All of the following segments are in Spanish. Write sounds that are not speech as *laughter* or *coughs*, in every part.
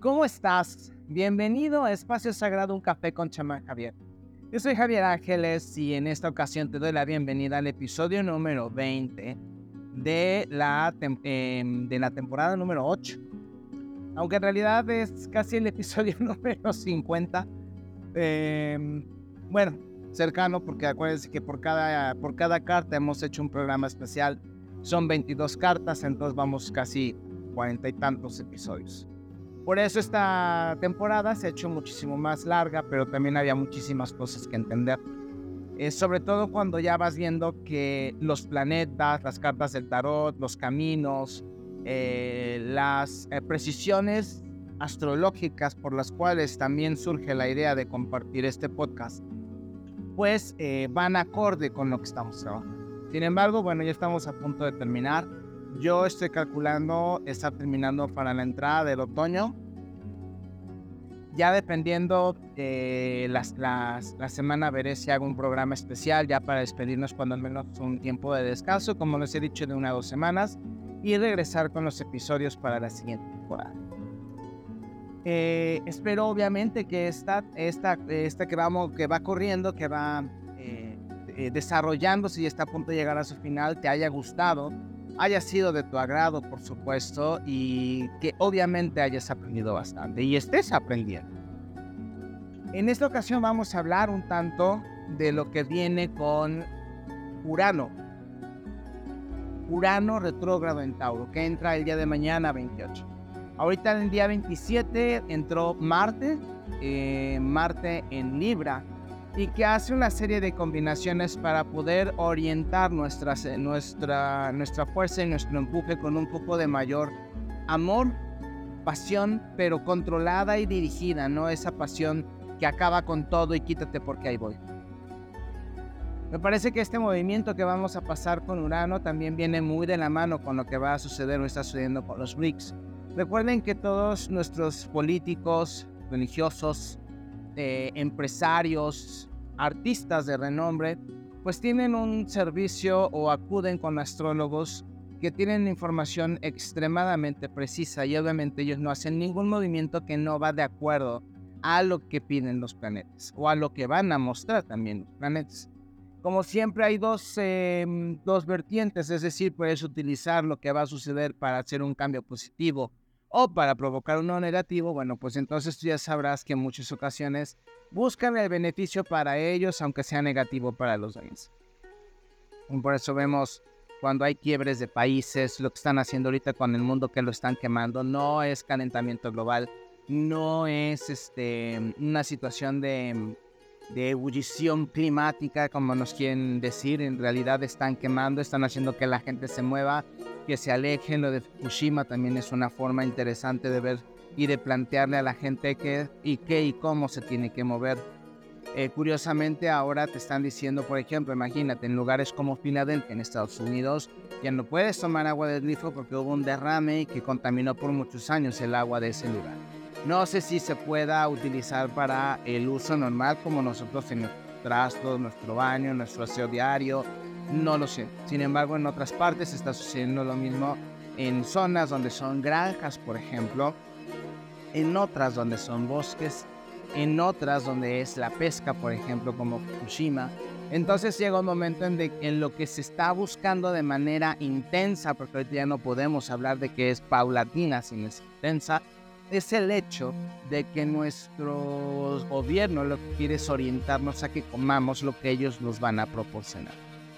¿Cómo estás? Bienvenido a Espacio Sagrado Un Café con Chamán Javier. Yo soy Javier Ángeles y en esta ocasión te doy la bienvenida al episodio número 20 de la, em, de la temporada número 8. Aunque en realidad es casi el episodio *laughs* número 50. Em, bueno, cercano porque acuérdense que por cada, por cada carta hemos hecho un programa especial. Son 22 cartas, entonces vamos casi cuarenta y tantos episodios. Por eso esta temporada se ha hecho muchísimo más larga, pero también había muchísimas cosas que entender. Eh, sobre todo cuando ya vas viendo que los planetas, las cartas del tarot, los caminos, eh, las eh, precisiones astrológicas por las cuales también surge la idea de compartir este podcast, pues van acorde con lo que estamos trabajando. Sin embargo, bueno, ya estamos a punto de terminar. Yo estoy calculando estar terminando para la entrada del otoño. Ya dependiendo de las, las, la semana veré si hago un programa especial ya para despedirnos cuando al menos un tiempo de descanso, como les he dicho, de una o dos semanas, y regresar con los episodios para la siguiente temporada. Eh, espero obviamente que esta, esta, esta que, vamos, que va corriendo, que va eh, eh, desarrollándose y está a punto de llegar a su final, te haya gustado haya sido de tu agrado, por supuesto, y que obviamente hayas aprendido bastante y estés aprendiendo. En esta ocasión vamos a hablar un tanto de lo que viene con Urano. Urano retrógrado en Tauro, que entra el día de mañana 28. Ahorita en el día 27 entró Marte, eh, Marte en Libra, y que hace una serie de combinaciones para poder orientar nuestra, nuestra, nuestra fuerza y nuestro empuje con un poco de mayor amor, pasión, pero controlada y dirigida, no esa pasión que acaba con todo y quítate porque ahí voy. Me parece que este movimiento que vamos a pasar con Urano también viene muy de la mano con lo que va a suceder o está sucediendo con los BRICS. Recuerden que todos nuestros políticos, religiosos, eh, empresarios, artistas de renombre, pues tienen un servicio o acuden con astrólogos que tienen información extremadamente precisa y obviamente ellos no hacen ningún movimiento que no va de acuerdo a lo que piden los planetas o a lo que van a mostrar también los planetas. Como siempre hay dos, em, dos vertientes, es decir, puedes utilizar lo que va a suceder para hacer un cambio positivo o para provocar uno negativo, bueno, pues entonces tú ya sabrás que en muchas ocasiones buscan el beneficio para ellos, aunque sea negativo para los demás. Por eso vemos cuando hay quiebres de países, lo que están haciendo ahorita con el mundo que lo están quemando, no es calentamiento global, no es este, una situación de de ebullición climática, como nos quieren decir, en realidad están quemando, están haciendo que la gente se mueva, que se alejen. Lo de Fukushima también es una forma interesante de ver y de plantearle a la gente qué y qué y cómo se tiene que mover. Eh, curiosamente ahora te están diciendo, por ejemplo, imagínate, en lugares como Filadelfia, en Estados Unidos, ya no puedes tomar agua del grifo porque hubo un derrame que contaminó por muchos años el agua de ese lugar. No sé si se pueda utilizar para el uso normal como nosotros en nuestro trasto, nuestro baño, nuestro aseo diario. No lo sé. Sin embargo, en otras partes está sucediendo lo mismo en zonas donde son granjas, por ejemplo, en otras donde son bosques, en otras donde es la pesca, por ejemplo, como Fukushima. Entonces llega un momento en, en lo que se está buscando de manera intensa, porque ahorita ya no podemos hablar de que es paulatina, sino es intensa, es el hecho de que nuestro gobierno lo que quiere es orientarnos a que comamos lo que ellos nos van a proporcionar.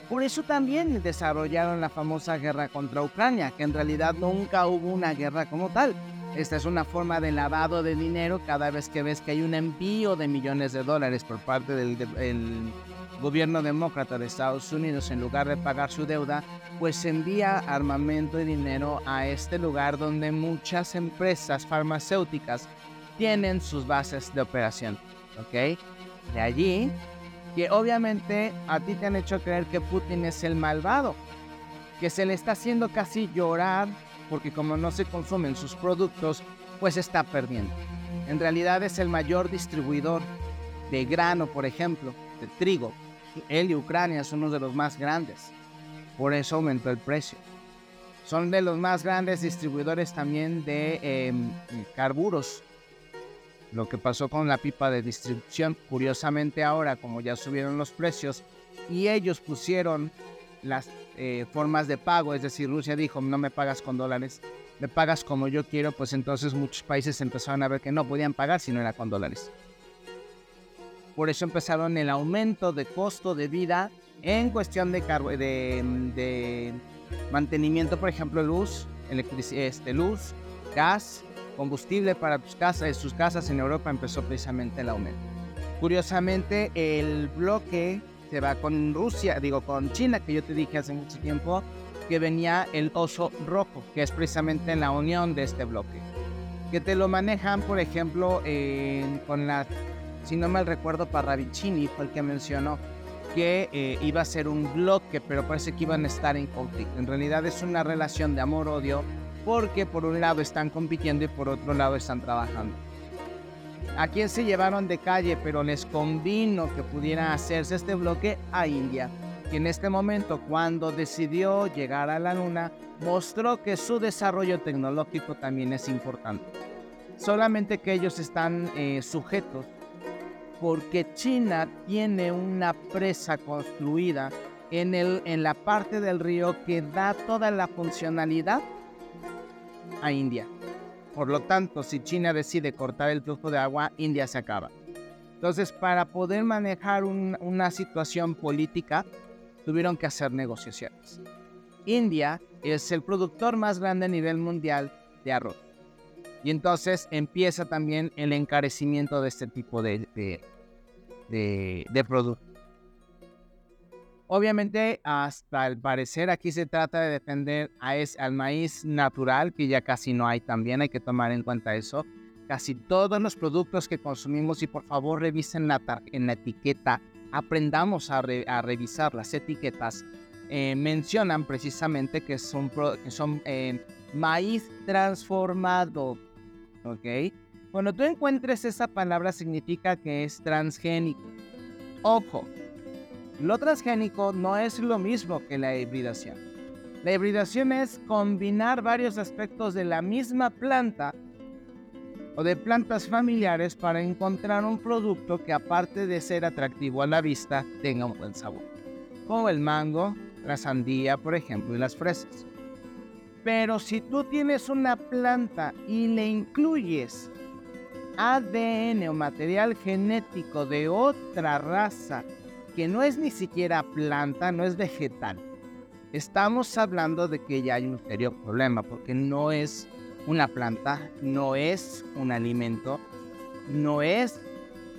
Por eso también desarrollaron la famosa guerra contra Ucrania, que en realidad nunca hubo una guerra como tal. Esta es una forma de lavado de dinero cada vez que ves que hay un envío de millones de dólares por parte del, gobierno demócrata de Estados Unidos, en lugar de pagar su deuda, pues envía armamento y dinero a este lugar donde muchas empresas farmacéuticas tienen sus bases de operación. ¿Ok? De allí que obviamente a ti te han hecho creer que Putin es el malvado, que se le está haciendo casi llorar porque como no se consumen sus productos, pues está perdiendo. En realidad es el mayor distribuidor de grano, por ejemplo, de trigo, él y Ucrania son uno de los más grandes. Por eso aumentó el precio. Son de los más grandes distribuidores también de em, carburos lo que pasó con la pipa de distribución. Curiosamente ahora, como ya subieron los precios y ellos pusieron las eh, formas de pago, es decir, Rusia dijo, no me pagas con dólares, me pagas como yo quiero, pues entonces muchos países empezaron a ver que no podían pagar si no era con dólares. Por eso empezaron el aumento de costo de vida en cuestión de, de, de mantenimiento, por ejemplo, luz, este, luz, gas, combustible para tus casas, sus casas en Europa empezó precisamente el aumento. Curiosamente, el bloque se va con Rusia, digo con China, que yo te dije hace mucho tiempo, que venía el oso rojo, que es precisamente la unión de este bloque. Que te lo manejan, por ejemplo, con la, si no mal recuerdo, Parravicini fue el que mencionó que eh, iba a ser un bloque, pero parece que iban a estar en conflicto. En realidad es una relación de amor-odio porque por un lado están compitiendo y por otro lado están trabajando. ¿A quién se llevaron de calle pero les convino que pudiera hacerse este bloque? A India, que en este momento cuando decidió llegar a la luna mostró que su desarrollo tecnológico también es importante. Solamente que ellos están eh, sujetos porque China tiene una presa construida en, el, en la parte del río que da toda la funcionalidad a India. Por lo tanto, si China decide cortar el flujo de agua, India se acaba. Entonces, para poder manejar una situación política, tuvieron que hacer negociaciones. India es el productor más grande a nivel mundial de arroz. Y entonces empieza también el encarecimiento de este tipo de, de, de productos. Obviamente, hasta el parecer aquí se trata de defender a es, al maíz natural, que ya casi no hay también, hay que tomar en cuenta eso. Casi todos los productos que consumimos y por favor revisen la en la etiqueta, aprendamos a, revisar las etiquetas. Eh, mencionan precisamente que son, que son eh, maíz transformado, ¿ok? Cuando tú encuentres esa palabra significa que es transgénico. Ojo, lo transgénico no es lo mismo que la hibridación. La hibridación es combinar varios aspectos de la misma planta o de plantas familiares para encontrar un producto que aparte de ser atractivo a la vista tenga un buen sabor, como el mango, la sandía, por ejemplo, y las fresas. Pero si tú tienes una planta y le incluyes ADN o material genético de otra raza que no es ni siquiera planta, no es vegetal. Estamos hablando de que ya hay un serio problema porque no es una planta, no es un alimento, no es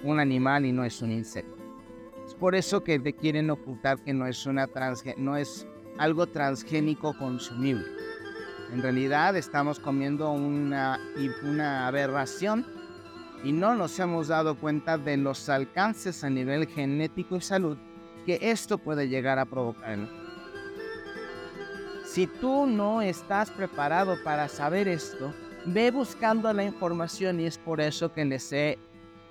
un animal y no es un insecto. Es por eso que te quieren ocultar que no es, una no es algo transgénico consumible. En realidad estamos comiendo una, una aberración y no nos hemos dado cuenta de los alcances a nivel genético y salud que esto puede llegar a provocar. Si tú no estás preparado para saber esto, ve buscando la información y es por eso que les he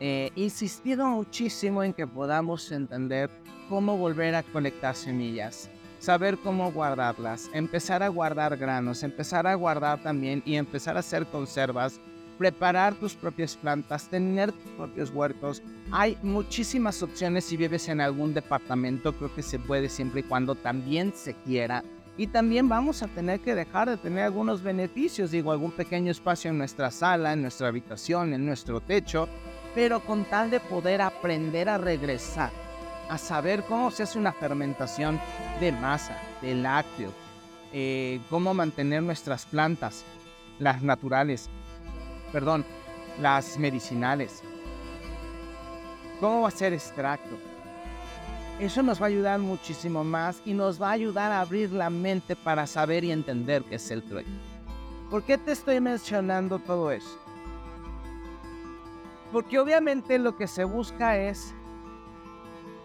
eh, insistido muchísimo en que podamos entender cómo volver a colectar semillas, saber cómo guardarlas, empezar a guardar granos, empezar a guardar también y empezar a hacer conservas preparar tus propias plantas, tener tus propios huertos. Hay muchísimas opciones si vives en algún departamento, creo que se puede siempre y cuando también se quiera. Y también vamos a tener que dejar de tener algunos beneficios, digo, algún pequeño espacio en nuestra sala, en nuestra habitación, en nuestro techo, pero con tal de poder aprender a regresar, a saber cómo se hace una fermentación de masa, de lácteos, eh, cómo mantener nuestras plantas, las naturales, perdón, las medicinales. ¿Cómo va a ser extracto? Eso nos va a ayudar muchísimo más y nos va a ayudar a abrir la mente para saber y entender qué es el trueque. ¿Por qué te estoy mencionando todo eso? Porque obviamente lo que se busca es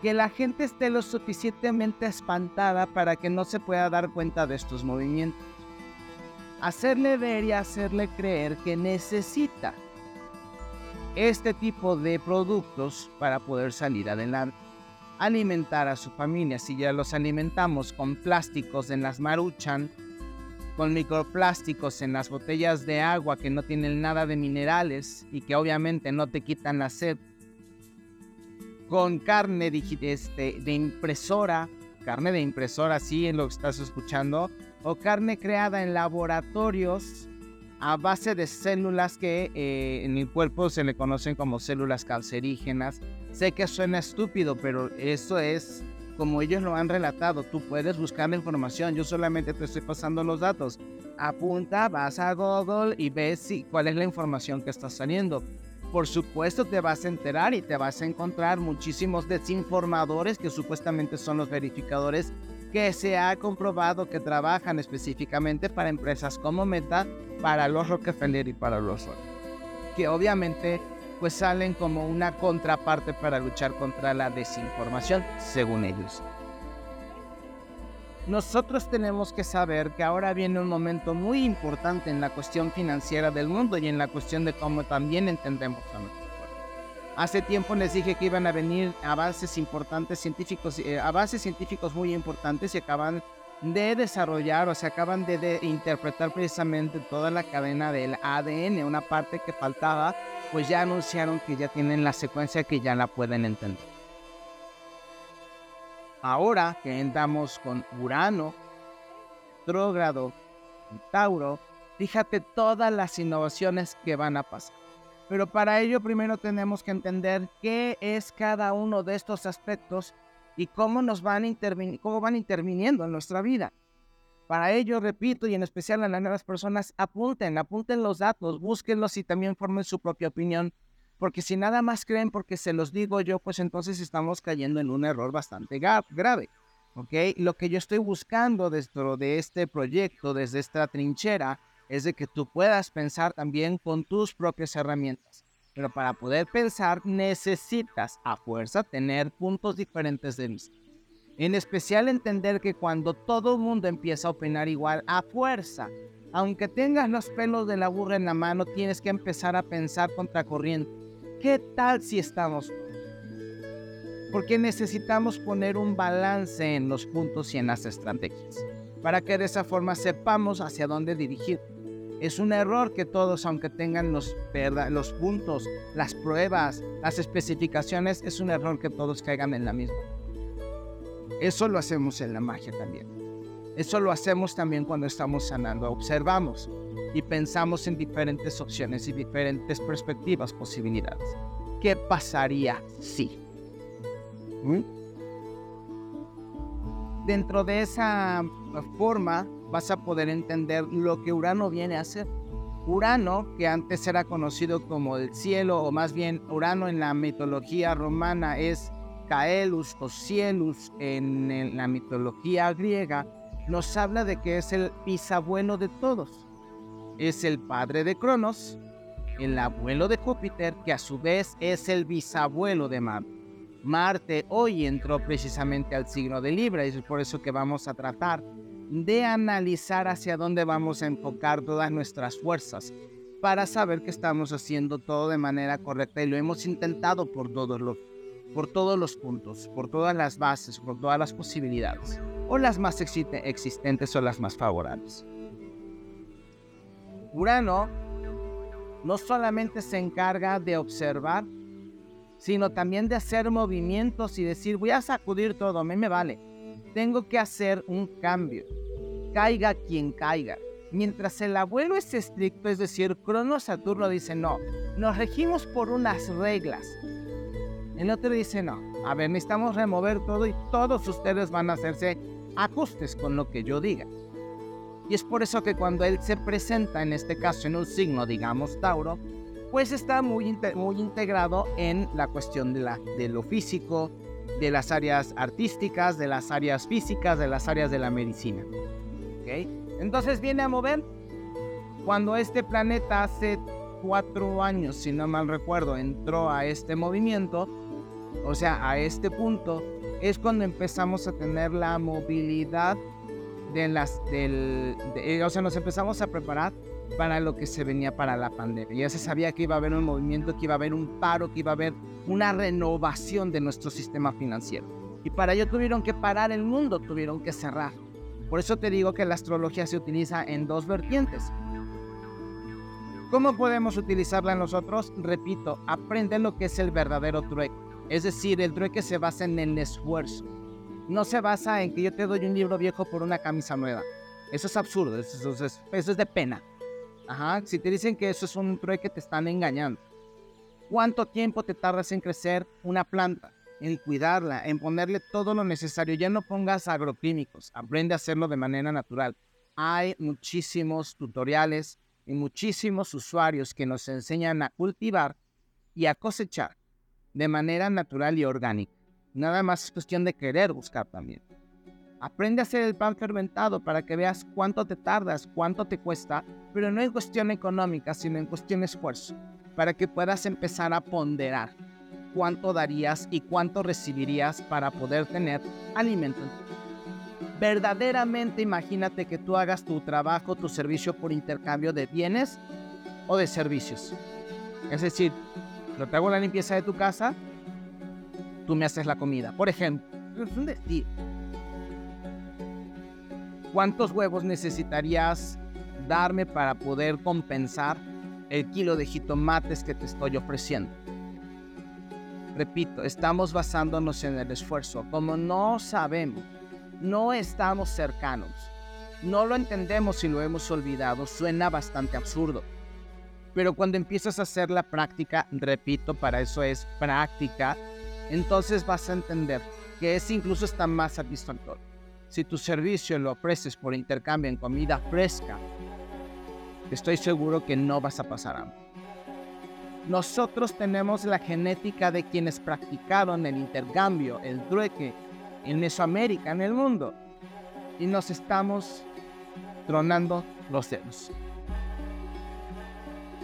que la gente esté lo suficientemente espantada para que no se pueda dar cuenta de estos movimientos hacerle ver y hacerle creer que necesita este tipo de productos para poder salir adelante. Alimentar a su familia, si ya los alimentamos con plásticos en las maruchan, con microplásticos en las botellas de agua que no tienen nada de minerales y que obviamente no te quitan la sed, con carne este, de impresora, carne de impresora, sí, en lo que estás escuchando, o carne creada en laboratorios a base de células que eh, en el cuerpo se le conocen como células cancerígenas. Sé que suena estúpido, pero eso es como ellos lo han relatado. Tú puedes buscar la información, yo solamente te estoy pasando los datos. Apunta, vas a Google y ves si, cuál es la información que está saliendo por supuesto te vas a enterar y te vas a encontrar muchísimos desinformadores que supuestamente son los verificadores que se ha comprobado que trabajan específicamente para empresas como Meta, para los Rockefeller y para los Roy. Que obviamente pues salen como una contraparte para luchar contra la desinformación, según ellos nosotros tenemos que saber que ahora viene un momento muy importante en la cuestión financiera del mundo y en la cuestión de cómo también entendemos a pueblo. Hace tiempo les dije que iban a venir avances importantes científicos, eh, avances científicos muy importantes y acaban de desarrollar o se acaban de, interpretar precisamente toda la cadena del ADN, una parte que faltaba, pues ya anunciaron que ya tienen la secuencia que ya la pueden entender. Ahora que andamos con Urano, retrógrado, Tauro, fíjate todas las innovaciones que van a pasar. Pero para ello primero tenemos que entender qué es cada uno de estos aspectos y cómo nos van, cómo van interviniendo en nuestra vida. Para ello, repito, y en especial a las nuevas personas, apunten, apunten los datos, búsquenlos y también formen su propia opinión porque si nada más creen porque se los digo yo, pues entonces estamos cayendo en un error bastante grave. ¿ok? Lo que yo estoy buscando dentro de este proyecto, desde esta trinchera, es de que tú puedas pensar también con tus propias herramientas. Pero para poder pensar necesitas a fuerza tener puntos diferentes de vista. En especial entender que cuando todo el mundo empieza a opinar igual, a fuerza, aunque tengas los pelos de la burra en la mano, tienes que empezar a pensar contracorriente ¿Qué tal si estamos? Porque necesitamos poner un balance en los puntos y en las estrategias, para que de esa forma sepamos hacia dónde dirigir. Es un error que todos, aunque tengan los, los puntos, las pruebas, las especificaciones, es un error que todos caigan en la misma. Eso lo hacemos en la magia también. Eso lo hacemos también cuando estamos sanando. Observamos, y pensamos en diferentes opciones y diferentes perspectivas, posibilidades. ¿Qué pasaría si? ¿Mm? Dentro de esa forma vas a poder entender lo que Urano viene a hacer. Urano, que antes era conocido como el cielo, o más bien Urano en la mitología romana es Caelus o Cielus en la mitología griega, nos habla de que es el bisabuelo de todos es el padre de Cronos, el abuelo de Júpiter, que a su vez es el bisabuelo de Marte. Marte hoy entró precisamente al signo de Libra y es por eso que vamos a tratar de analizar hacia dónde vamos a enfocar todas nuestras fuerzas para saber que estamos haciendo todo de manera correcta y lo hemos intentado por todos los, por todos los puntos, por todas las bases, por todas las posibilidades, o las más existentes o las más favorables. Urano no solamente se encarga de observar, sino también de hacer movimientos y decir, voy a sacudir todo, a mí me vale. Tengo que hacer un cambio, caiga quien caiga. Mientras el abuelo es estricto, es decir, Crono Saturno dice, no, nos regimos por unas reglas. El otro dice, no, a ver, necesitamos remover todo y todos ustedes van a hacerse ajustes con lo que yo diga. Y es por eso que cuando él se presenta, en este caso en un signo, digamos Tauro, pues está muy, muy integrado en la cuestión de, la, de lo físico, de las áreas artísticas, de las áreas físicas, de las áreas de la medicina. ¿Okay? Entonces viene a mover cuando este planeta hace cuatro años, si no mal recuerdo, entró a este movimiento, o sea, a este punto, es cuando empezamos a tener la movilidad de las, del, eh, o sea, nos empezamos a preparar para lo que se venía para la pandemia. Ya se sabía que iba a haber un movimiento, que iba a haber un paro, que iba a haber una renovación de nuestro sistema financiero. Y para ello tuvieron que parar el mundo, tuvieron que cerrar. Por eso te digo que la astrología se utiliza en dos vertientes. ¿Cómo podemos utilizarla nosotros? Repito, aprende lo que es el verdadero trueque. Es decir, el trueque se basa en el esfuerzo. No se basa en que yo te doy un libro viejo por una camisa nueva. Eso es absurdo, eso es, eso es de pena. Ajá, si te dicen que eso es un trueque, te están engañando. ¿Cuánto tiempo te tardas en crecer una planta? En cuidarla, en ponerle todo lo necesario. Ya no pongas agroquímicos, aprende a hacerlo de manera natural. Hay muchísimos tutoriales y muchísimos usuarios que nos enseñan a cultivar y a cosechar de manera natural y orgánica. Nada más es cuestión de querer buscar también. Aprende a hacer el pan fermentado para que veas cuánto te tardas, cuánto te cuesta, pero no en cuestión económica, sino en cuestión esfuerzo, para que puedas empezar a ponderar cuánto darías y cuánto recibirías para poder tener alimento. Verdaderamente imagínate que tú hagas tu trabajo, tu servicio por intercambio de bienes o de servicios. Es decir, yo te hago la limpieza de tu casa, tú me haces la comida. Por ejemplo, es un. ¿Cuántos huevos necesitarías darme para poder compensar el kilo de jitomates que te estoy ofreciendo? Repito, estamos basándonos en el esfuerzo. Como no sabemos, no estamos cercanos, no lo entendemos y lo hemos olvidado, suena bastante absurdo. Pero cuando empiezas a hacer la práctica, repito, para eso es práctica, entonces vas a entender que es incluso está más satisfactorio. Si tu servicio lo ofreces por intercambio en comida fresca, estoy seguro que no vas a pasar hambre. Nosotros tenemos la genética de quienes practicaron el intercambio, el trueque en Mesoamérica, en el mundo, y nos estamos tronando los dedos.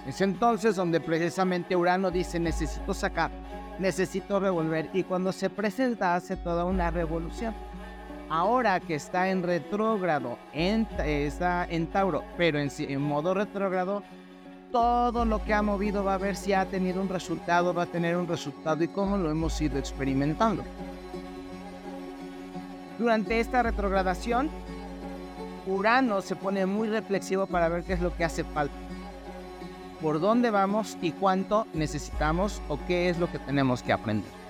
Es entonces donde precisamente Urano dice necesito sacar, necesito revolver y cuando se presenta hace toda una revolución ahora que está en retrógrado, está en Tauro, pero en, en modo retrógrado, todo lo que ha movido va a ver si ha tenido un resultado, va a tener un resultado y cómo lo hemos ido experimentando. Durante esta retrogradación, Urano se pone muy reflexivo para ver qué es lo que hace falta, por dónde vamos y cuánto necesitamos o qué es lo que tenemos que aprender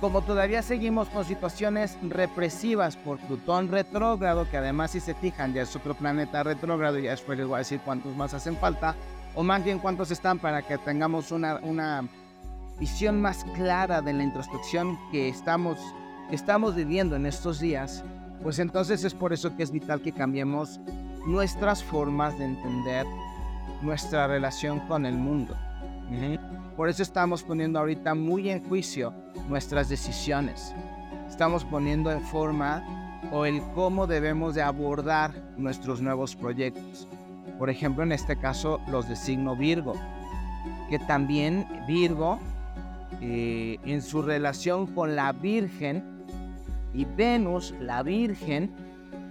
como todavía seguimos con situaciones represivas por Plutón retrógrado, que además si se fijan ya es otro planeta retrógrado, ya después les voy a decir cuántos más hacen falta, o más bien cuántos están para que tengamos una, una visión más clara de la introspección que estamos, que estamos viviendo en estos días, pues entonces es por eso que es vital que cambiemos nuestras formas de entender nuestra relación con el mundo. Por eso estamos poniendo ahorita muy en juicio nuestras decisiones. Estamos poniendo en forma o el cómo debemos de abordar nuestros nuevos proyectos. Por ejemplo, en este caso, los de signo Virgo, que también Virgo, eh, en su relación con la Virgen y Venus, la Virgen,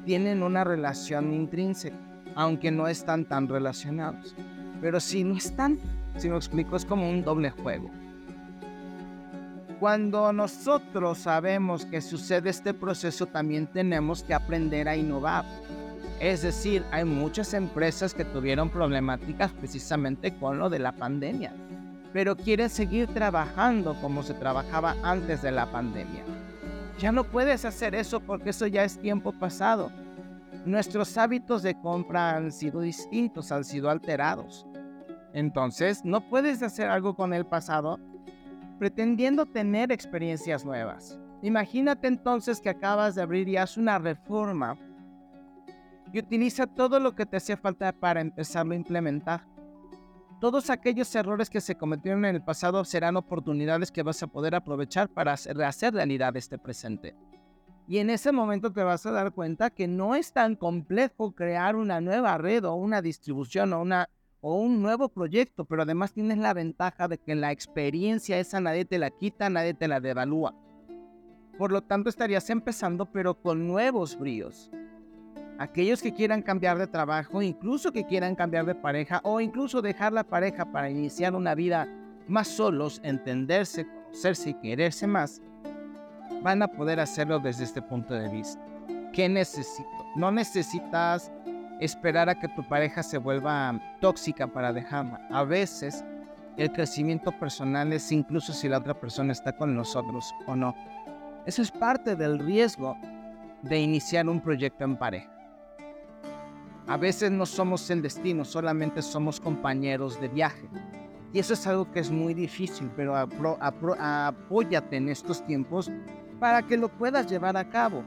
tienen una relación intrínseca, aunque no están tan relacionados. Pero si no están si me explico, es como un doble juego. Cuando nosotros sabemos que sucede este proceso, también tenemos que aprender a innovar. Es decir, hay muchas empresas que tuvieron problemáticas precisamente con lo de la pandemia, pero quieren seguir trabajando como se trabajaba antes de la pandemia. Ya no puedes hacer eso porque eso ya es tiempo pasado. Nuestros hábitos de compra han sido distintos, han sido alterados. Entonces, no puedes hacer algo con el pasado pretendiendo tener experiencias nuevas. Imagínate entonces que acabas de abrir y haces una reforma y utiliza todo lo que te hacía falta para empezarlo a implementar. Todos aquellos errores que se cometieron en el pasado serán oportunidades que vas a poder aprovechar para hacer realidad este presente. Y en ese momento te vas a dar cuenta que no es tan complejo crear una nueva red o una distribución o una o un nuevo proyecto, pero además tienes la ventaja de que la experiencia esa nadie te la quita, nadie te la devalúa. Por lo tanto, estarías empezando, pero con nuevos bríos. Aquellos que quieran cambiar de trabajo, incluso que quieran cambiar de pareja o incluso dejar la pareja para iniciar una vida más solos, entenderse, conocerse y quererse más, van a poder hacerlo desde este punto de vista. ¿qué necesito? No necesitas esperar a que tu pareja se vuelva tóxica para dejarla. A veces el crecimiento personal es incluso si la otra persona está con nosotros o no. Eso es parte del riesgo de iniciar un proyecto en pareja. A veces no somos el destino, solamente somos compañeros de viaje. Y eso es algo que es muy difícil, pero apóyate en estos tiempos para que lo puedas llevar a cabo.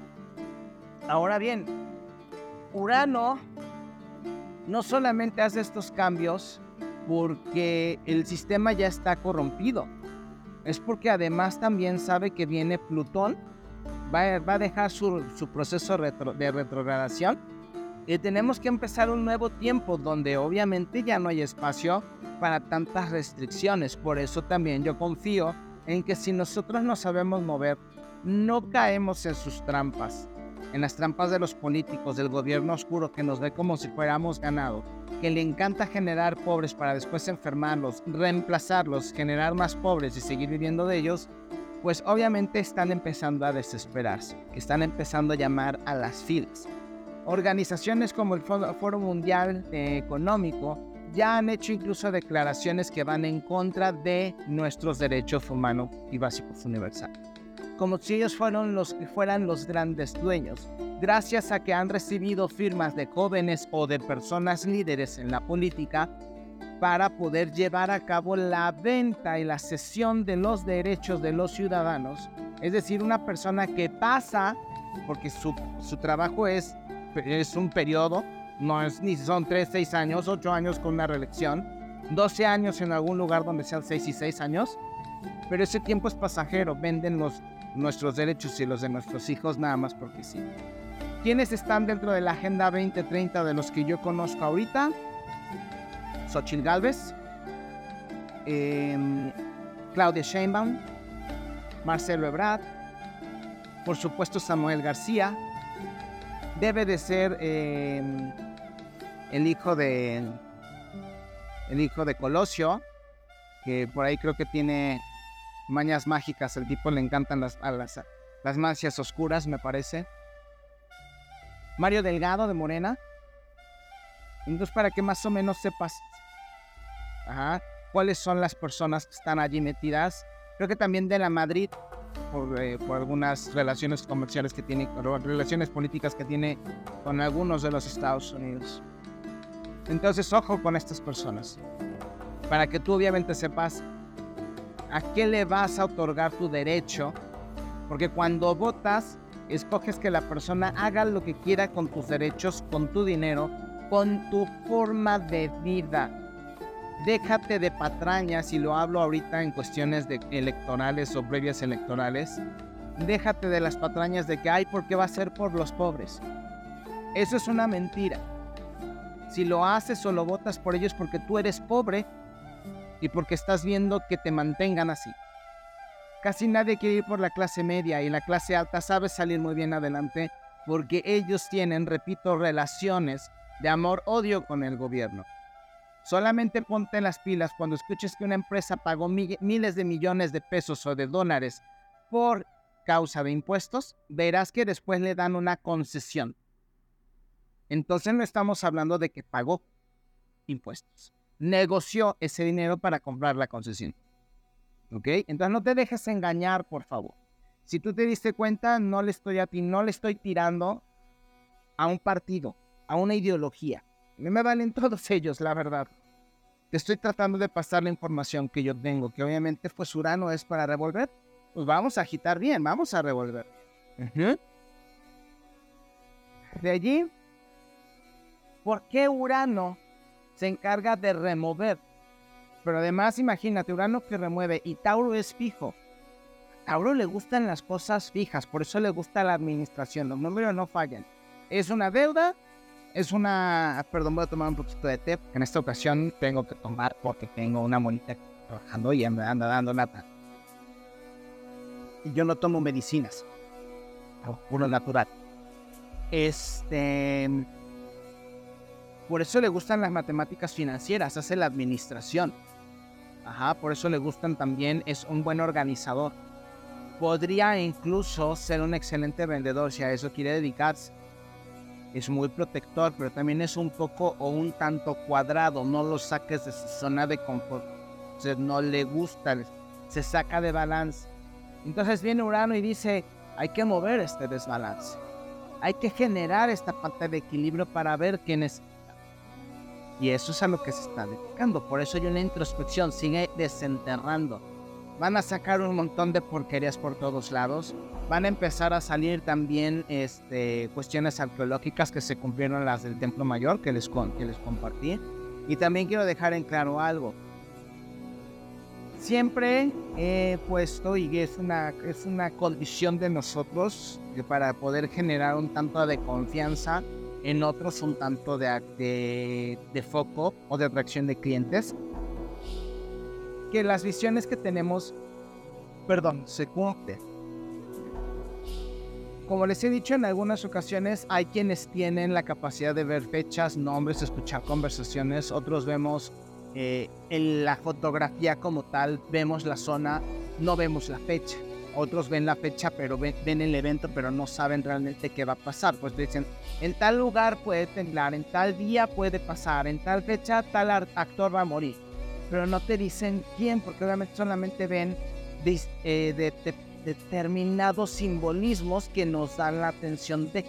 Ahora bien, Urano no solamente hace estos cambios porque el sistema ya está corrompido, es porque además también sabe que viene Plutón, va, a dejar su, proceso de retrogradación y tenemos que empezar un nuevo tiempo donde obviamente ya no hay espacio para tantas restricciones. Por eso también yo confío en que si nosotros no sabemos mover, no caemos en sus trampas en las trampas de los políticos, del gobierno oscuro que nos ve como si fuéramos ganado, que le encanta generar pobres para después enfermarlos, reemplazarlos, generar más pobres y seguir viviendo de ellos, pues obviamente están empezando a desesperarse, están empezando a llamar a las filas. Organizaciones como el Foro Mundial Económico ya han hecho incluso declaraciones que van en contra de nuestros derechos humanos y básicos universales como si ellos fueran los, fueran los grandes dueños. Gracias a que han recibido firmas de jóvenes o de personas líderes en la política para poder llevar a cabo la venta y la cesión de los derechos de los ciudadanos. Es decir, una persona que pasa, porque su, su trabajo es, es un periodo, no es ni son 3, 6 años, 8 años con una reelección, 12 años en algún lugar donde sean 6 y 6 años, pero ese tiempo es pasajero, venden los nuestros derechos y los de nuestros hijos nada más porque sí. ¿Quiénes están dentro de la Agenda 2030 de los que yo conozco ahorita? Xochitl Galvez, em, Claudia Sheinbaum, Marcelo Ebrard, por supuesto Samuel García, debe de ser em, el hijo de el hijo de Colosio, que por ahí creo que tiene mañas mágicas. El tipo le encantan las, las, las oscuras, me parece. Mario Delgado de Morena. Entonces, para que más o menos sepas cuáles son las personas que están allí metidas. Creo que también de la Madrid, por, eh, por algunas relaciones comerciales que tiene, relaciones políticas que tiene con algunos de los Estados Unidos. Entonces, ojo con estas personas. Para que tú obviamente sepas a qué le vas a otorgar tu derecho, porque cuando votas, escoges que la persona haga lo que quiera con tus derechos, con tu dinero, con tu forma de vida. Déjate de patrañas, y lo hablo ahorita en cuestiones de electorales o previas electorales. Déjate de las patrañas de que, ay, porque va a ser por los pobres. Eso es una mentira. Si lo haces o lo votas por ellos porque tú eres pobre, y porque estás viendo que te mantengan así. Casi nadie quiere ir por la clase media y la clase alta sabe salir muy bien adelante porque ellos tienen, repito, relaciones de amor-odio con el gobierno. Solamente ponte las pilas cuando escuches que una empresa pagó miles de millones de pesos o de dólares por causa de impuestos, verás que después le dan una concesión. Entonces no estamos hablando de que pagó impuestos negoció ese dinero para comprar la concesión. ¿Ok? Entonces no te dejes engañar, por favor. Si tú te diste cuenta, no le estoy a ti, no le estoy tirando a un partido, a una ideología. A mí me valen *laughs* todos ellos, la verdad. Te estoy tratando de pasar la información que yo tengo, que obviamente pues Urano es para revolver. Pues vamos a agitar bien, vamos a revolver. De allí, ¿por qué Urano se encarga de remover. Pero además, imagínate, Urano que remueve y Tauro es fijo. Tauro le gustan las cosas fijas, por eso le gusta la administración. Los números no fallan. Es una deuda, es una. Perdón, voy a tomar un poquito de té. En esta ocasión tengo que tomar porque tengo una monita trabajando y me anda dando nata. Y yo no tomo medicinas, puro natural. Este por eso le gustan las matemáticas financieras, hace la administración. Ajá, por eso le gustan también, es un buen organizador. Podría incluso ser un excelente vendedor si a eso quiere dedicarse. es muy protector, pero también es un poco o un tanto cuadrado. No lo saques de su zona de confort. No le gusta, se saca de balance. Entonces viene Urano y dice, hay que mover este desbalance. Hay que generar esta parte de equilibrio para ver quién es. Y eso es a lo que se está dedicando. Por eso hay una introspección, sigue desenterrando. Van a sacar un montón de porquerías por todos lados. Van a empezar a salir también este, cuestiones arqueológicas que se cumplieron las del Templo Mayor que les, que les compartí. Y también quiero dejar en claro algo. Siempre he puesto, y es una, es una condición de nosotros, que para poder generar un tanto de confianza en otros, un tanto de, de, foco o de atracción de clientes, que las visiones que tenemos, perdón, se cumplen. Como les he dicho en algunas ocasiones, hay quienes tienen la capacidad de ver fechas, nombres, escuchar conversaciones, otros vemos eh, en la fotografía como tal vemos la zona, no vemos la fecha. Otros ven la fecha, pero ven, el evento, pero no saben realmente qué va a pasar. Pues dicen, en tal lugar puede temblar, en tal día puede pasar, en tal fecha tal actor va a morir. Pero no te dicen quién, porque obviamente solamente ven eh, determinados simbolismos que nos dan la atención de.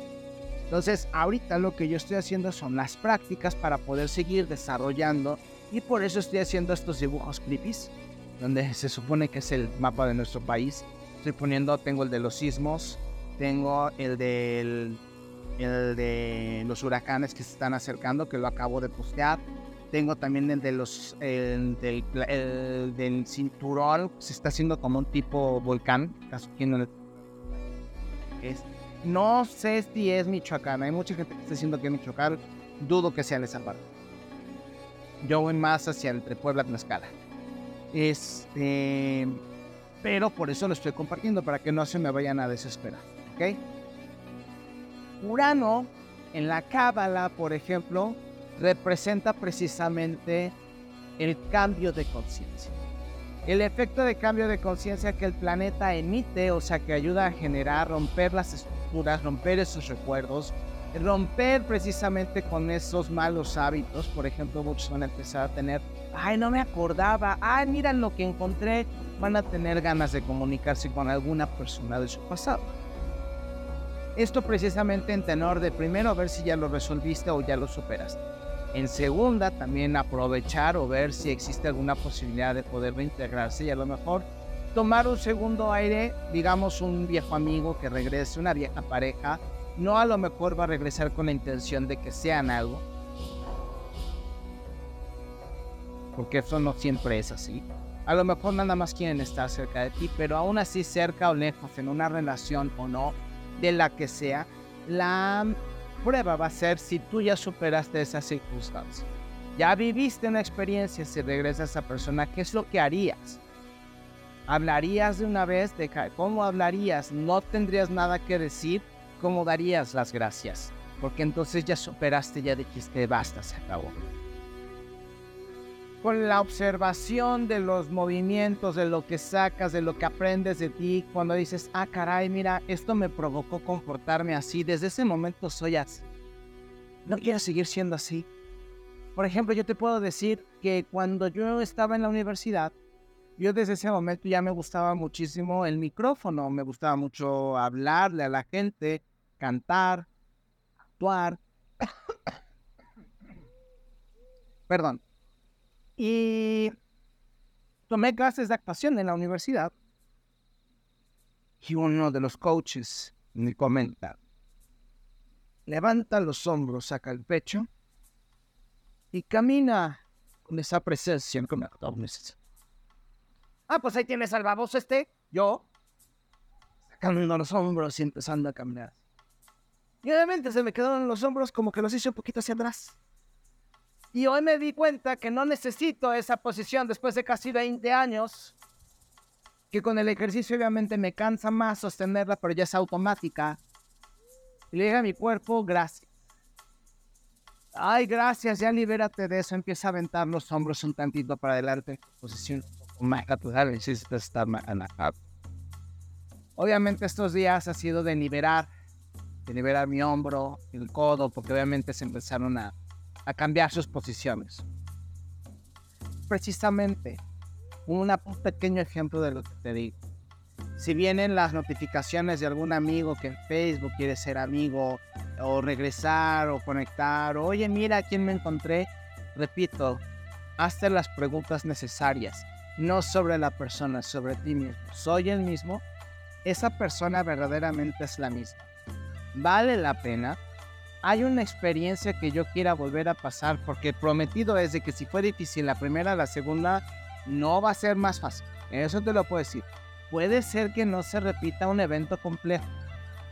Entonces, ahorita lo que yo estoy haciendo son las prácticas para poder seguir desarrollando y por eso estoy haciendo estos dibujos creepies, donde se supone que es el mapa de nuestro país. Estoy poniendo, tengo el de los sismos, tengo el del el de los huracanes que se están acercando, que lo acabo de postear. Tengo también el de los el del, el del cinturón, se está haciendo como un tipo volcán, no sé si es Michoacán, hay mucha gente que está diciendo que es Michoacán, dudo que sea en esa parte. Yo voy más hacia entre Puebla y Tlaxcala. Este, pero por eso lo estoy compartiendo, para que no se me vayan a desesperar. ¿Ok? Urano, en la Cábala, por ejemplo, representa precisamente el cambio de conciencia. El efecto de cambio de conciencia que el planeta emite, o sea, que ayuda a generar, romper las estructuras, romper esos recuerdos, romper precisamente con esos malos hábitos. Por ejemplo, muchos van a empezar a tener, ay, no me acordaba, ay, mira lo que encontré. Van a tener ganas de comunicarse con alguna persona de su pasado. Esto precisamente en tenor de primero ver si ya lo resolviste o ya lo superaste. En segunda, también aprovechar o ver si existe alguna posibilidad de poder reintegrarse y a lo mejor tomar un segundo aire, digamos un viejo amigo que regrese, una vieja pareja, no a lo mejor va a regresar con la intención de que sean algo. Porque eso no siempre es así. A lo mejor nada más quieren estar cerca de ti, pero aún así cerca o lejos, en una relación o no, de la que sea, la prueba va a ser si tú ya superaste esa circunstancia. Ya viviste una experiencia, si regresa esa persona, ¿qué es lo que harías? ¿Hablarías de una vez? De ¿Cómo hablarías? ¿No tendrías nada que decir? ¿cómo darías las gracias? Porque entonces ya superaste, ya dijiste, basta, se acabó. Con la observación de los movimientos, de lo que sacas, de lo que aprendes de ti, cuando dices, ah, caray, mira, esto me provocó comportarme así, desde ese momento soy así. No quiero seguir siendo así. Por ejemplo, yo te puedo decir que cuando yo estaba en la universidad, yo desde ese momento ya me gustaba muchísimo el micrófono, me gustaba mucho hablarle a la gente, cantar, actuar. *coughs* Perdón. Y tomé clases de actuación en la universidad. Y uno de los coaches me comenta, levanta los hombros, saca el pecho y camina con esa presencia con Ah, pues ahí tienes al baboso este, yo, sacando los hombros y empezando a caminar. Y obviamente se me quedaron los hombros como que los hice un poquito hacia atrás. Y hoy me di cuenta que no necesito esa posición después de casi 20 años. Que con el ejercicio obviamente me cansa más sostenerla, pero ya es automática. Y le dije a mi cuerpo, gracias. Ay, gracias, ya libérate de eso. Empieza a aventar los hombros un tantito para adelante. Posición más natural, estar Obviamente estos días ha sido de liberar de liberar mi hombro, el codo, porque obviamente se empezaron a, a cambiar sus posiciones. Precisamente, un pequeño ejemplo de lo que te digo. Si vienen las notificaciones de algún amigo que en Facebook quiere ser amigo, o regresar, o conectar, o, oye, mira a quién me encontré, repito, hazte las preguntas necesarias, no sobre la persona, sobre ti mismo. ¿Soy el mismo? ¿Esa persona verdaderamente es la misma? ¿Vale la pena? ¿Hay una experiencia que yo quiera volver a pasar? Porque prometido es de que si fue difícil la primera, la segunda no va a ser más fácil. Eso te lo puedo decir. Puede ser que no se repita un evento complejo.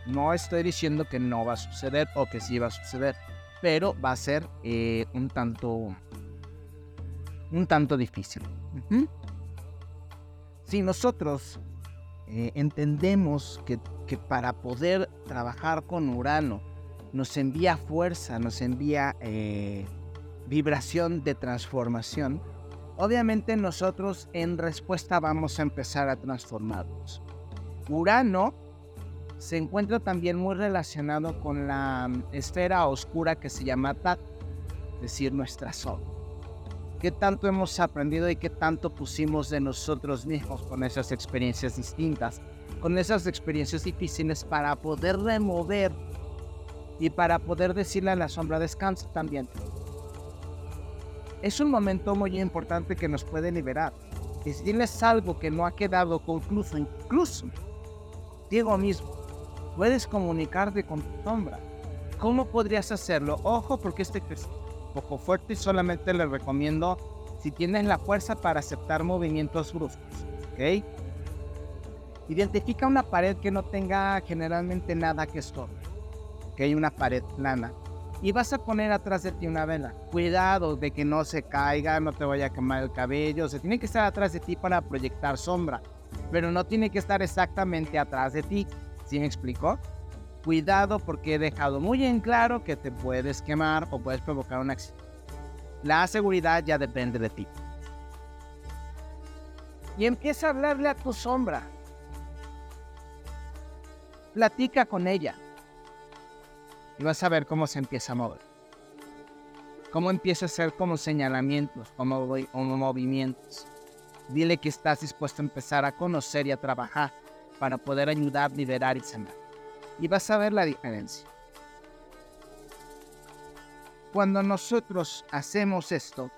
No estoy diciendo que no va a suceder o que sí va a suceder, pero va a ser eh, un tanto un tanto difícil. Si nosotros eh, entendemos que, para poder trabajar con Urano nos envía fuerza, nos envía eh, vibración de transformación, obviamente nosotros en respuesta vamos a empezar a transformarnos. Urano se encuentra también muy relacionado con la mm, esfera oscura que se llama Tat, es decir, nuestra sol. ¿Qué tanto hemos aprendido y qué tanto pusimos de nosotros mismos con esas experiencias distintas, con esas experiencias difíciles para poder remover y para poder decirle a la sombra descansa también? Es un momento muy importante que nos puede liberar. Tienes algo que no ha quedado concluso, incluso, digo mismo, puedes comunicarte con tu sombra. ¿Cómo podrías hacerlo? Ojo, porque este es poco fuerte y solamente le recomiendo si tienes la fuerza para aceptar movimientos bruscos. ¿Ok? Identifica una pared que no tenga generalmente nada que estorbe. ¿Ok? Una pared plana. Y vas a poner atrás de ti una vela. Cuidado de que no se caiga, no te vaya a quemar el cabello. Se tiene que estar atrás de ti para proyectar sombra. Pero no tiene que estar exactamente atrás de ti ¿Sí me explico? Cuidado porque he dejado muy en claro que te puedes quemar o puedes provocar un accidente. La seguridad ya depende de ti. Y empieza a hablarle a tu sombra. Platica con ella. Y vas a ver cómo se empieza a mover. Cómo empieza a hacer como señalamientos, como, como movimientos. Dile que estás dispuesto a empezar a conocer y a trabajar para poder ayudar, liberar y sanar. Y vas a ver la diferencia. Cuando nosotros hacemos esto,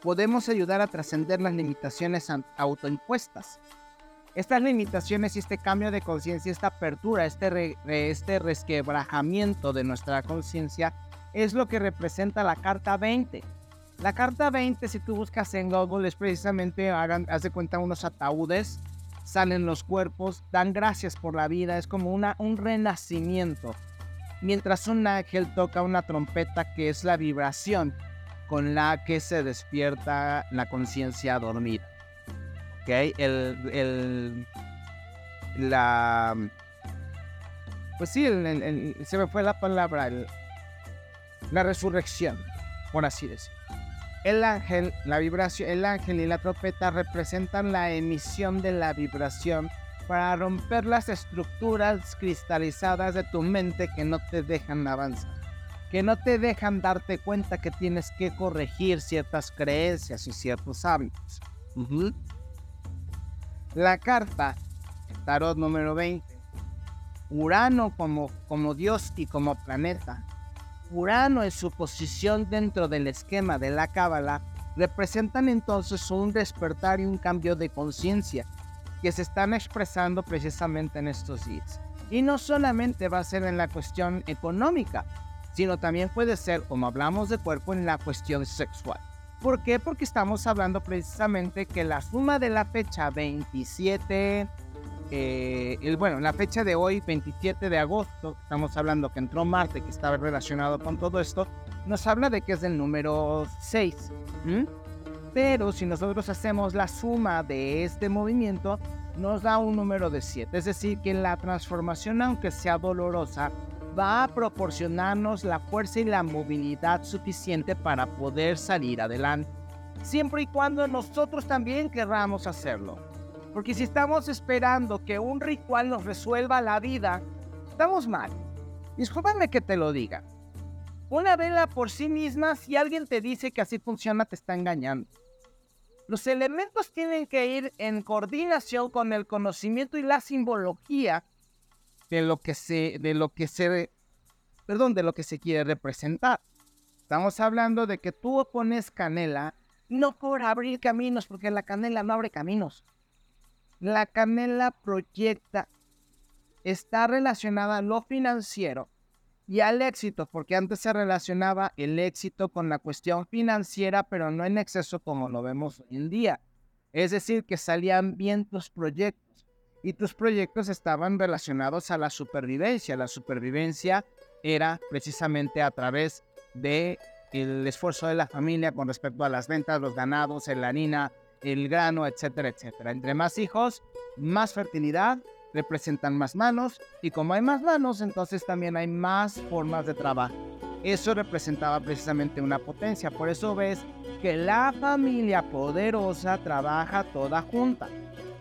podemos ayudar a trascender las limitaciones autoimpuestas. Estas limitaciones y este cambio de conciencia, esta apertura, este, este resquebrajamiento de nuestra conciencia es lo que representa la carta 20. La carta 20, si tú buscas en Google, es precisamente, hagan, haz de cuenta, unos ataúdes salen los cuerpos, dan gracias por la vida, es como una, un renacimiento. Mientras un ángel toca una trompeta que es la vibración con la que se despierta la conciencia dormida. ¿Ok? El, el, la... Pues sí, se me fue la palabra, la resurrección, por así decirlo. El ángel, la vibración, el ángel y la trompeta representan la emisión de la vibración para romper las estructuras cristalizadas de tu mente que no te dejan avanzar, que no te dejan darte cuenta que tienes que corregir ciertas creencias y ciertos hábitos. La carta, tarot número 20, Urano como, como Dios y como planeta, Urano en su posición dentro del esquema de la Cábala representan entonces un despertar y un cambio de conciencia que se están expresando precisamente en estos días. Y no solamente va a ser en la cuestión económica, sino también puede ser, como hablamos de cuerpo, en la cuestión sexual. ¿Por qué? Porque estamos hablando precisamente que la suma de la fecha 27, eh, el, bueno, la fecha de hoy, 27 de agosto, estamos hablando que entró Marte, que estaba relacionado con todo esto, nos habla de que es del número 6. Pero si nosotros hacemos la suma de este movimiento, nos da un número de 7. Es decir, que la transformación, aunque sea dolorosa, va a proporcionarnos la fuerza y la movilidad suficiente para poder salir adelante. Siempre y cuando nosotros también querramos hacerlo. Porque si estamos esperando que un ritual nos resuelva la vida, estamos mal. Discúlpame que te lo diga. Una vela por sí misma, si alguien te dice que así funciona, te está engañando. Los elementos tienen que ir en coordinación con el conocimiento y la simbología de lo que se, de lo que se, perdón, de lo que se quiere representar. Estamos hablando de que tú pones canela no por abrir caminos, porque la canela no abre caminos. La canela proyecta, está relacionada a lo financiero y al éxito, porque antes se relacionaba el éxito con la cuestión financiera, pero no en exceso como lo vemos hoy en día. Es decir, que salían bien tus proyectos y tus proyectos estaban relacionados a la supervivencia. La supervivencia era precisamente a través de el esfuerzo de la familia con respecto a las ventas, los ganados, la harina, el grano, etcétera, etcétera. Entre más hijos, más fertilidad, representan más manos y como hay más manos, entonces también hay más formas de trabajo. Eso representaba precisamente una potencia. Por eso ves que la familia poderosa trabaja toda junta.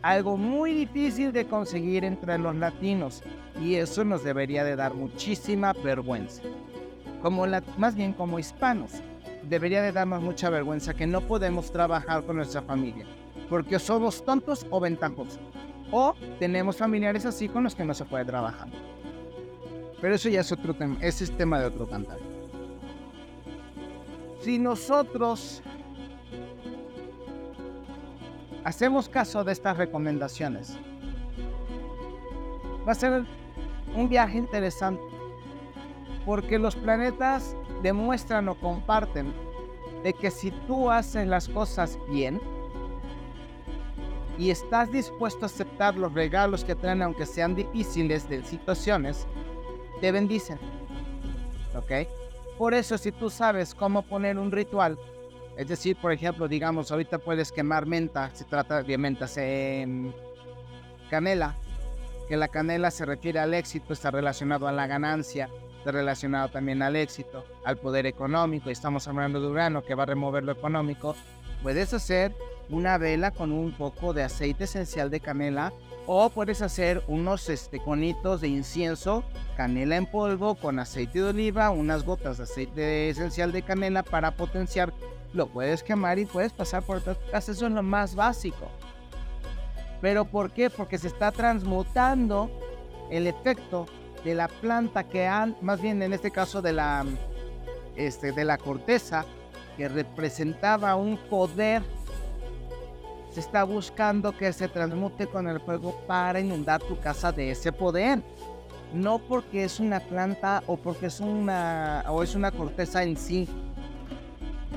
Algo muy difícil de conseguir entre los latinos y eso nos debería de dar muchísima vergüenza. Como más bien como hispanos, debería de darnos mucha vergüenza que no podemos trabajar con nuestra familia porque somos tontos o ventajosos o tenemos familiares así con los que no se puede trabajar. Pero eso ya es otro tema, ese es tema de otro cantar. Si nosotros hacemos caso de estas recomendaciones, va a ser un viaje interesante, porque los planetas demuestran o comparten de que si tú haces las cosas bien, y estás dispuesto a aceptar los regalos que traen, aunque sean difíciles de situaciones, te bendicen. ¿Ok? Por eso, si tú sabes cómo poner un ritual, es decir, por ejemplo, digamos, ahorita puedes quemar menta, se trata de mentas en canela, que la canela se refiere al éxito, está relacionado a la ganancia, está relacionado también al éxito, al poder económico, y estamos hablando de Urano que va a remover lo económico, puedes hacer una vela con un poco de aceite esencial de canela o puedes hacer unos este, conitos de incienso, canela en polvo con aceite de oliva, unas gotas de aceite esencial de canela para potenciar. Lo puedes quemar y puedes pasar por otras Eso es lo más básico. ¿Pero por qué? Porque se está transmutando el efecto de la planta que han, más bien en este caso de la, este, de la corteza, que representaba un poder se está buscando que se transmute con el fuego para inundar tu casa de ese poder. No porque es una planta o porque es una o es una corteza en sí.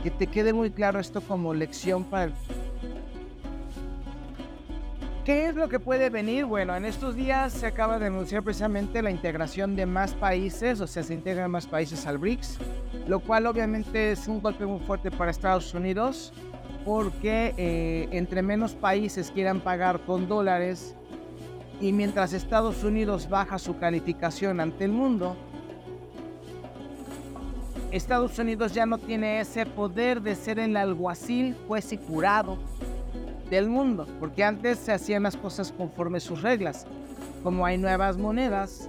Que te quede muy claro esto como lección para el... ¿Qué es lo que puede venir? Bueno, en estos días se acaba de anunciar precisamente la integración de más países, o sea, se integran más países al BRICS, lo cual obviamente es un golpe muy fuerte para Estados Unidos porque eh, entre menos países quieran pagar con dólares y mientras Estados Unidos baja su calificación ante el mundo, Estados Unidos ya no tiene ese poder de ser el alguacil, juez y curado del mundo, porque antes se hacían las cosas conforme sus reglas. Como hay nuevas monedas,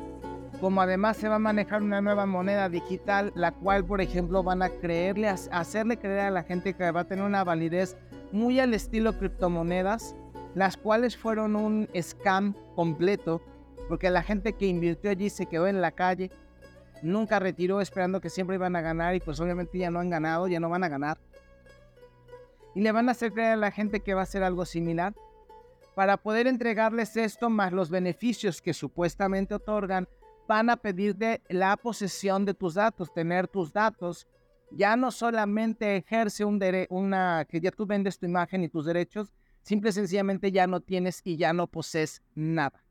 como además se va a manejar una nueva moneda digital, la cual, por ejemplo, van a creerle, hacerle creer a la gente que va a tener una validez muy al estilo criptomonedas, las cuales fueron un scam completo, porque la gente que invirtió allí se quedó en la calle, nunca retiró esperando que siempre iban a ganar y pues obviamente ya no han ganado, ya no van a ganar. Y le van a hacer creer a la gente que va a ser algo similar para poder entregarles esto más los beneficios que supuestamente otorgan van a pedirte la posesión de tus datos, tener tus datos. Ya no solamente ejerce un una que ya tú vendes tu imagen y tus derechos, simple y sencillamente ya no tienes y ya no posees nada.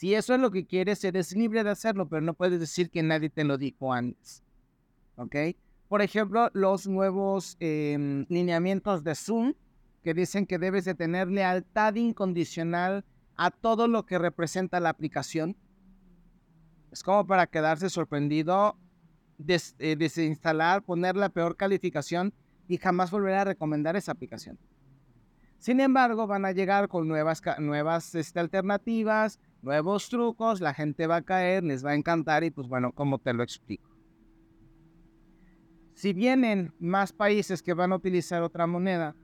Si eso es lo que quieres, eres libre de hacerlo, pero no puedes decir que nadie te lo dijo antes. ¿Ok? Por ejemplo, los nuevos em, lineamientos de Zoom que dicen que debes de tener lealtad incondicional a todo lo que representa la aplicación es como para quedarse sorprendido, eh, desinstalar, poner la peor calificación y jamás volver a recomendar esa aplicación. Sin embargo, van a llegar con nuevas, nuevas este, alternativas, nuevos trucos, la gente va a caer, les va a encantar y pues bueno, ¿cómo te lo explico? Si vienen más países que van a utilizar otra moneda,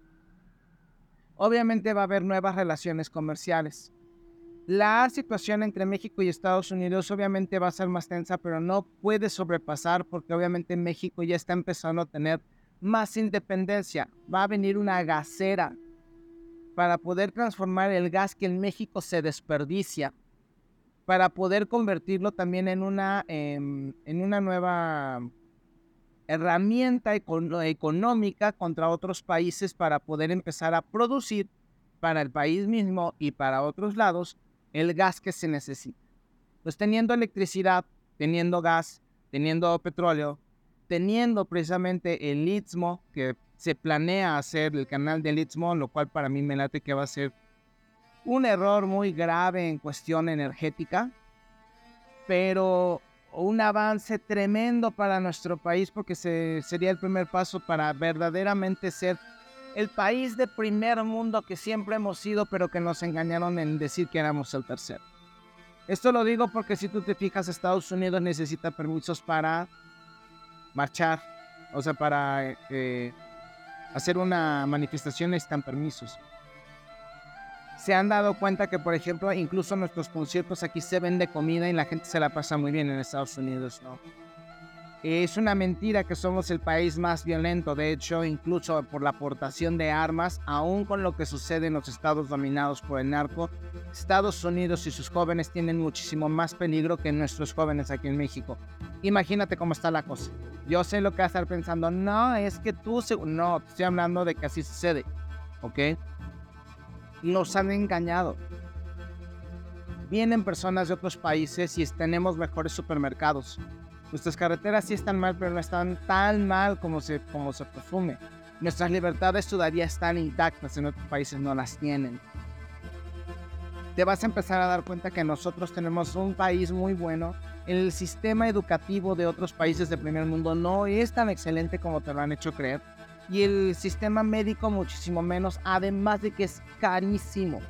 obviamente va a haber nuevas relaciones comerciales. La situación entre México y Estados Unidos obviamente va a ser más tensa, pero no puede sobrepasar porque obviamente México ya está empezando a tener más independencia. Va a venir una gasera para poder transformar el gas que en México se desperdicia, para poder convertirlo también en una, em, en una nueva herramienta económica contra otros países para poder empezar a producir para el país mismo y para otros lados el gas que se necesita. Pues teniendo electricidad, teniendo gas, teniendo petróleo, teniendo precisamente el Istmo, que se planea hacer el canal del Istmo, lo cual para mí me late que va a ser un error muy grave en cuestión energética, pero un avance tremendo para nuestro país porque se, sería el primer paso para verdaderamente ser el país de primer mundo que siempre hemos sido, pero que nos engañaron en decir que éramos el tercero. Esto lo digo porque si tú te fijas, Estados Unidos necesita permisos para marchar, o sea, para eh, hacer una manifestación necesitan permisos. Se han dado cuenta que, por ejemplo, incluso nuestros conciertos aquí se vende comida y la gente se la pasa muy bien en Estados Unidos, ¿no? Es una mentira que somos el país más violento, de hecho, incluso por la aportación de armas, aún con lo que sucede en los estados dominados por el narco, Estados Unidos y sus jóvenes tienen muchísimo más peligro que nuestros jóvenes aquí en México. Imagínate cómo está la cosa. Yo sé lo que vas a estar pensando, no, es que tú, no, estoy hablando de que así sucede, ¿ok? Nos han engañado. Vienen personas de otros países y tenemos mejores supermercados Nuestras carreteras sí están mal, pero no están tan mal como se, como se presume. Nuestras libertades todavía están intactas, en otros países no las tienen. Te vas a empezar a dar cuenta que nosotros tenemos un país muy bueno. El sistema educativo de otros países del primer mundo no es tan excelente como te lo han hecho creer. Y el sistema médico muchísimo menos, además de que es carísimo.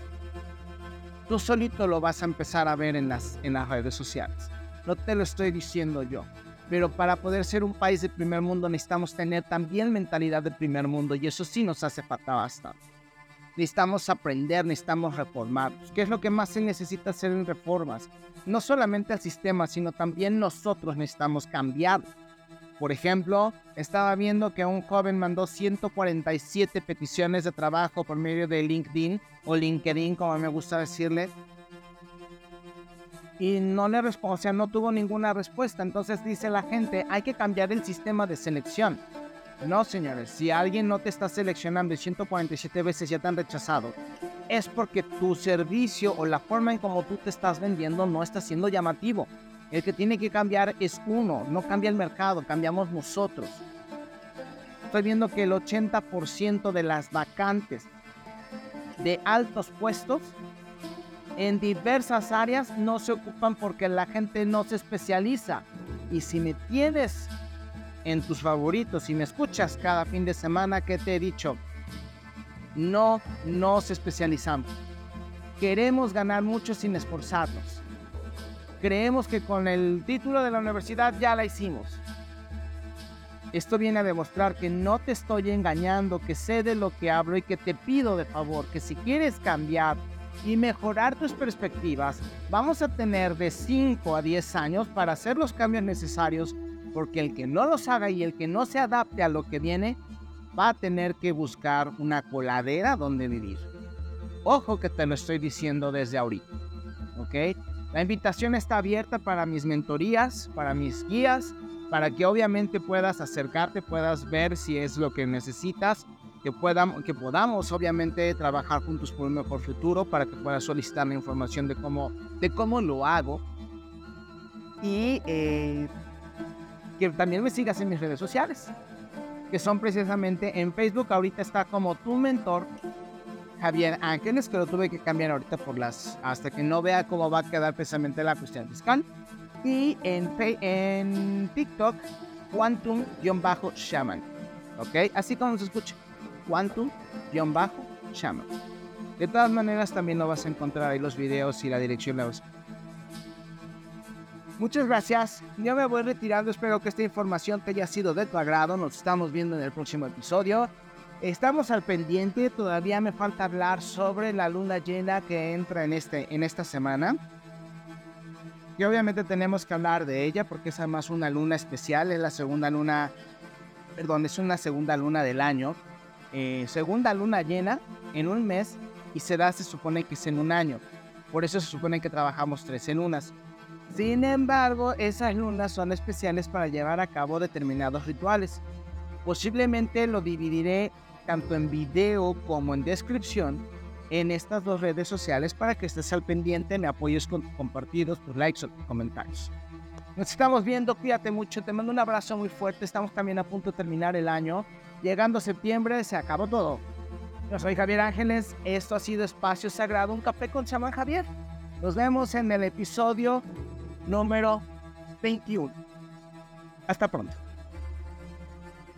Tú solito lo vas a empezar a ver en las, en las redes sociales. No te lo estoy diciendo yo. Pero para poder ser un país de primer mundo necesitamos tener también mentalidad de primer mundo y eso sí nos hace falta bastante. Necesitamos aprender, necesitamos reformar. ¿Qué es lo que más se necesita hacer en reformas? No solamente el sistema, sino también nosotros necesitamos cambiar. Por ejemplo, estaba viendo que un joven mandó 147 peticiones de trabajo por medio de LinkedIn o LinkedIn, como me gusta decirle, y no le o sea, no tuvo ninguna respuesta. Entonces dice la gente, hay que cambiar el sistema de selección. No, señores, si alguien no te está seleccionando y 147 veces ya te han rechazado, es porque tu servicio o la forma en cómo tú te estás vendiendo no está siendo llamativo. El que tiene que cambiar es uno, no cambia el mercado, cambiamos nosotros. Estoy viendo que el 80% de las vacantes de altos puestos en diversas áreas no se ocupan porque la gente no se especializa. Y si me tienes en tus favoritos y me escuchas cada fin de semana, ¿qué te he dicho? No nos especializamos. Queremos ganar mucho sin esforzarnos. Creemos que con el título de la universidad ya la hicimos. Esto viene a demostrar que no te estoy engañando, que sé de lo que hablo y que te pido de favor que si quieres cambiar y mejorar tus perspectivas, vamos a tener de 5 a 10 años para hacer los cambios necesarios, porque el que no los haga y el que no se adapte a lo que viene, va a tener que buscar una coladera donde vivir. Ojo que te lo estoy diciendo desde ahorita, ¿ok? La invitación está abierta para mis mentorías, para mis guías, para que obviamente puedas acercarte, puedas ver si es lo que necesitas que, podamos, que podamos obviamente trabajar juntos por un mejor futuro para que puedas solicitar la información de cómo, de cómo lo hago. Y eh, que también me sigas en mis redes sociales que son precisamente en Facebook. Ahorita está como tu mentor Javier Ángeles que lo tuve que cambiar ahorita por las hasta que no vea cómo va a quedar precisamente la cuestión fiscal y en, en TikTok Quantum-Shaman ok así como se escucha quantum-shaman. De todas maneras, también lo vas a encontrar ahí los videos y la dirección Muchas gracias. Yo me voy retirando. Espero que esta información te haya sido de tu agrado. Nos estamos viendo en el próximo episodio. Estamos al pendiente. Todavía me falta hablar sobre la luna llena que entra en, este, en esta semana. Y obviamente tenemos que hablar de ella porque es además una luna especial. Es la segunda luna, perdón, es una segunda luna del año. Eh, segunda luna llena en un mes y se da, se supone que es en un año. Por eso se supone que trabajamos tres en lunas. Sin embargo, esas lunas son especiales para llevar a cabo determinados rituales. Posiblemente lo dividiré tanto en video como en descripción en estas dos redes sociales para que estés al pendiente, me apoyes con compartidos, tus likes o tus comentarios. Nos estamos viendo, cuídate mucho, te mando un abrazo muy fuerte, estamos también a punto de terminar el año. Llegando septiembre se acabó todo. Yo soy Javier Ángeles, esto ha sido Espacio Sagrado, un café con chamán Javier. Nos vemos en el episodio número 21. Hasta pronto.